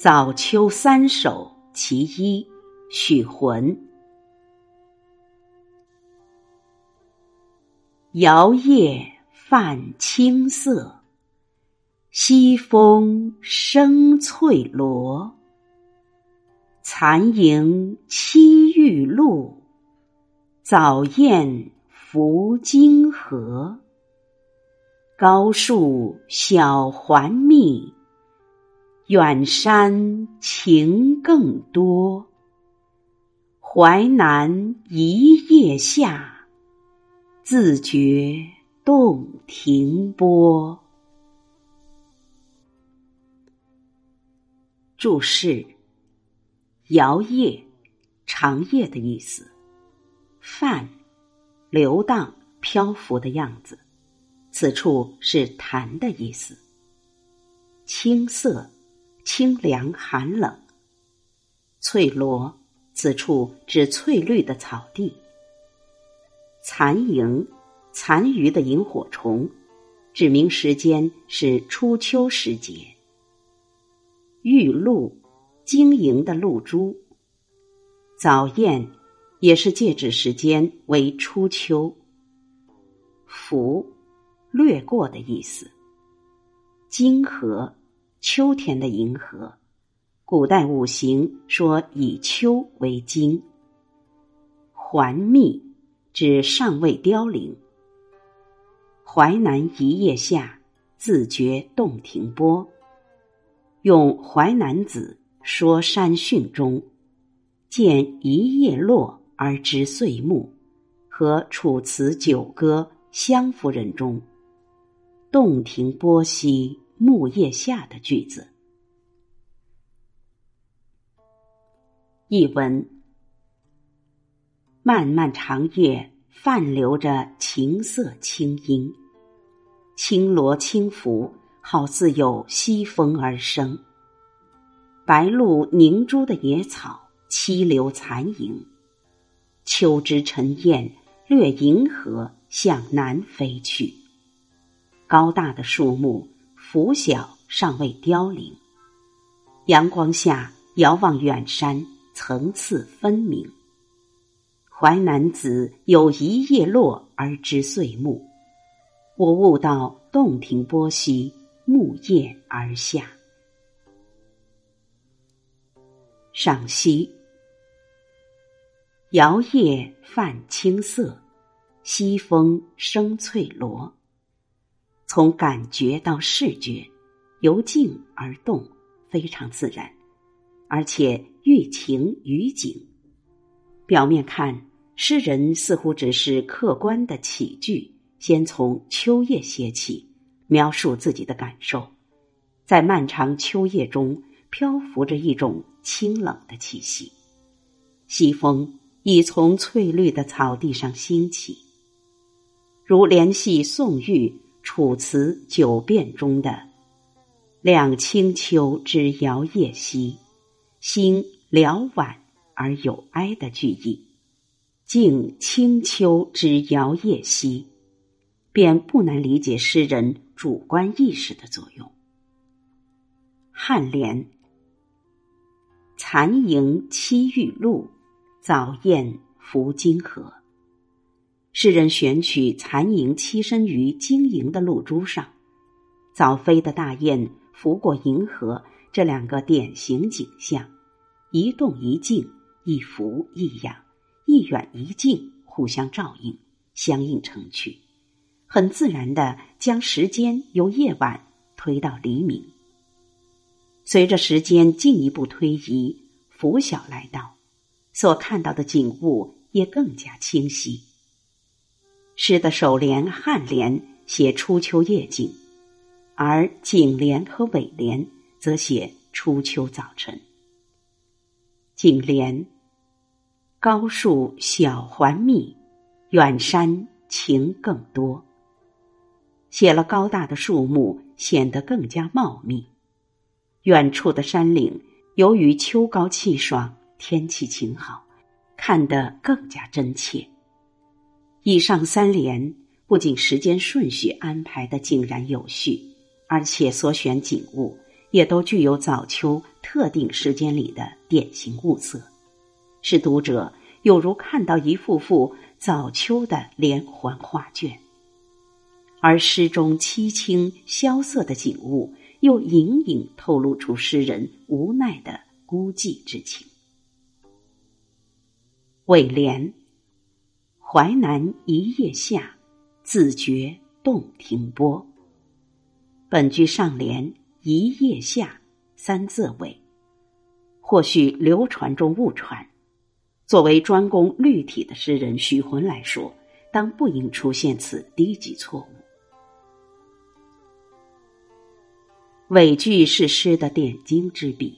早秋三首其一，许浑。摇曳泛青色，西风生翠萝。残萤栖玉露，早雁拂金河。高树晓环密。远山情更多，淮南一叶下，自觉洞庭波。注释：摇曳，长夜的意思；泛，流荡、漂浮的样子。此处是潭的意思。青色。清凉寒冷，翠萝，此处指翠绿的草地。残萤，残余的萤火虫，指明时间是初秋时节。玉露，晶莹的露珠。早雁，也是借指时间为初秋。拂，掠过的意思。金河。秋天的银河，古代五行说以秋为经。环密指尚未凋零。淮南一叶下，自觉洞庭波。用《淮南子·说山训》中“见一叶落而知岁暮”和《楚辞·九歌·湘夫人》中“洞庭波兮”。木叶下的句子。译文：漫漫长夜，泛流着情色清音，轻罗轻拂，好似有西风而生。白露凝珠的野草，凄留残影。秋之晨雁，掠银河向南飞去。高大的树木。拂晓尚未凋零，阳光下遥望远山，层次分明。淮南子有一叶落而知岁暮，我悟到洞庭波兮木叶而下。赏析：摇曳泛青色，西风生翠萝。从感觉到视觉，由静而动，非常自然，而且寓情于景。表面看，诗人似乎只是客观的起句，先从秋夜写起，描述自己的感受。在漫长秋夜中，漂浮着一种清冷的气息。西风已从翠绿的草地上兴起，如联系宋玉。《楚辞·九变》中的“两清秋之摇曳兮，心寥婉而有哀”的句意，“静清秋之摇曳兮”，便不难理解诗人主观意识的作用。颔联：“残萤栖玉露，早雁拂金河。”诗人选取残萤栖身于晶莹的露珠上，早飞的大雁拂过银河，这两个典型景象，一动一静，一浮一仰，一远一近，互相照应，相映成趣，很自然的将时间由夜晚推到黎明。随着时间进一步推移，拂晓来到，所看到的景物也更加清晰。诗的首联、颔联写初秋夜景，而颈联和尾联则写初秋早晨。颈联：高树小环密，远山晴更多。写了高大的树木，显得更加茂密。远处的山岭，由于秋高气爽，天气晴好，看得更加真切。以上三联不仅时间顺序安排的井然有序，而且所选景物也都具有早秋特定时间里的典型物色，使读者有如看到一幅幅早秋的连环画卷。而诗中凄清萧瑟的景物，又隐隐透露出诗人无奈的孤寂之情。尾联：淮南一夜下，自觉洞庭波。本句上联。一夜下，三字尾，或许流传中误传。作为专攻律体的诗人许浑来说，当不应出现此低级错误。尾句是诗的点睛之笔，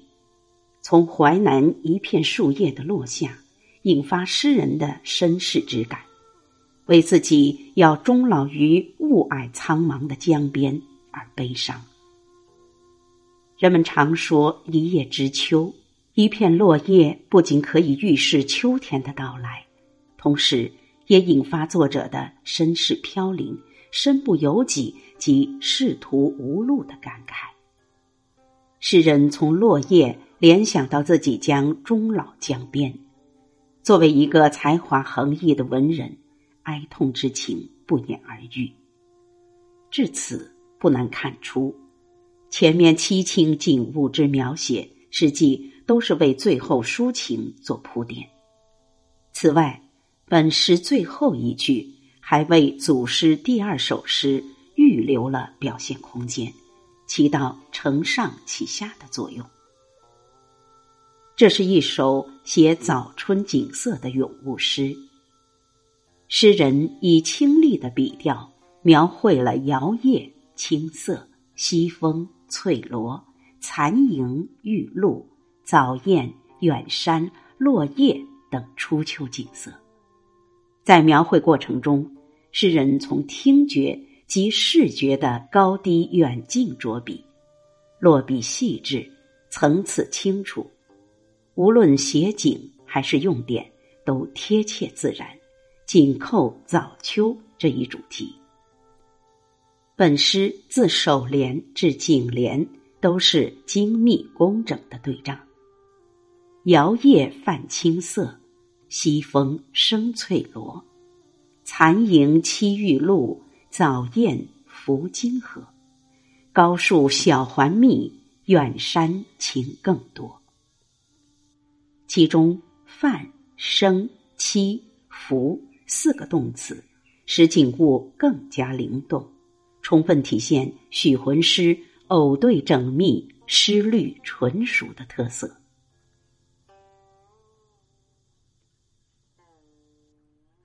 从淮南一片树叶的落下，引发诗人的身世之感，为自己要终老于雾霭苍茫的江边而悲伤。人们常说“一叶知秋”，一片落叶不仅可以预示秋天的到来，同时也引发作者的身世飘零、身不由己及仕途无路的感慨。诗人从落叶联想到自己将终老江边，作为一个才华横溢的文人，哀痛之情不言而喻。至此，不难看出。前面凄清景物之描写，实际都是为最后抒情做铺垫。此外，本诗最后一句还为组诗第二首诗预留了表现空间，起到承上启下的作用。这是一首写早春景色的咏物诗。诗人以清丽的笔调描绘了摇曳、青色、西风。翠罗、残萤、玉露、早燕、远山、落叶等初秋景色，在描绘过程中，诗人从听觉及视觉的高低远近着笔，落笔细致，层次清楚，无论写景还是用典，都贴切自然，紧扣早秋这一主题。本诗自首联至颈联都是精密工整的对仗。摇曳泛青色，西风生翠萝，残萤栖玉露，早雁拂金河。高树晓环密，远山晴更多。其中泛、生、栖、拂四个动词，使景物更加灵动。充分体现许浑诗偶对整密、诗律纯熟的特色。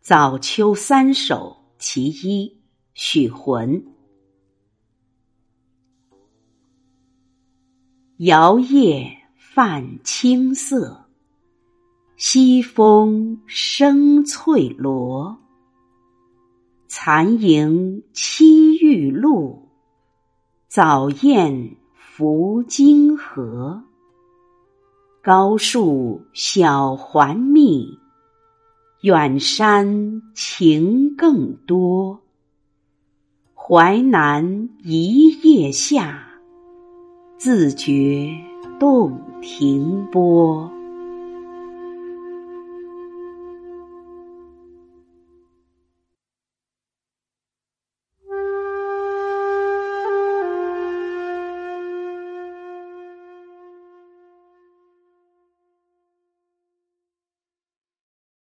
早秋三首其一，许浑。摇曳泛青色，西风生翠萝。残萤栖玉露，早雁拂金河。高树晓环密，远山晴更多。淮南一夜下，自觉洞庭波。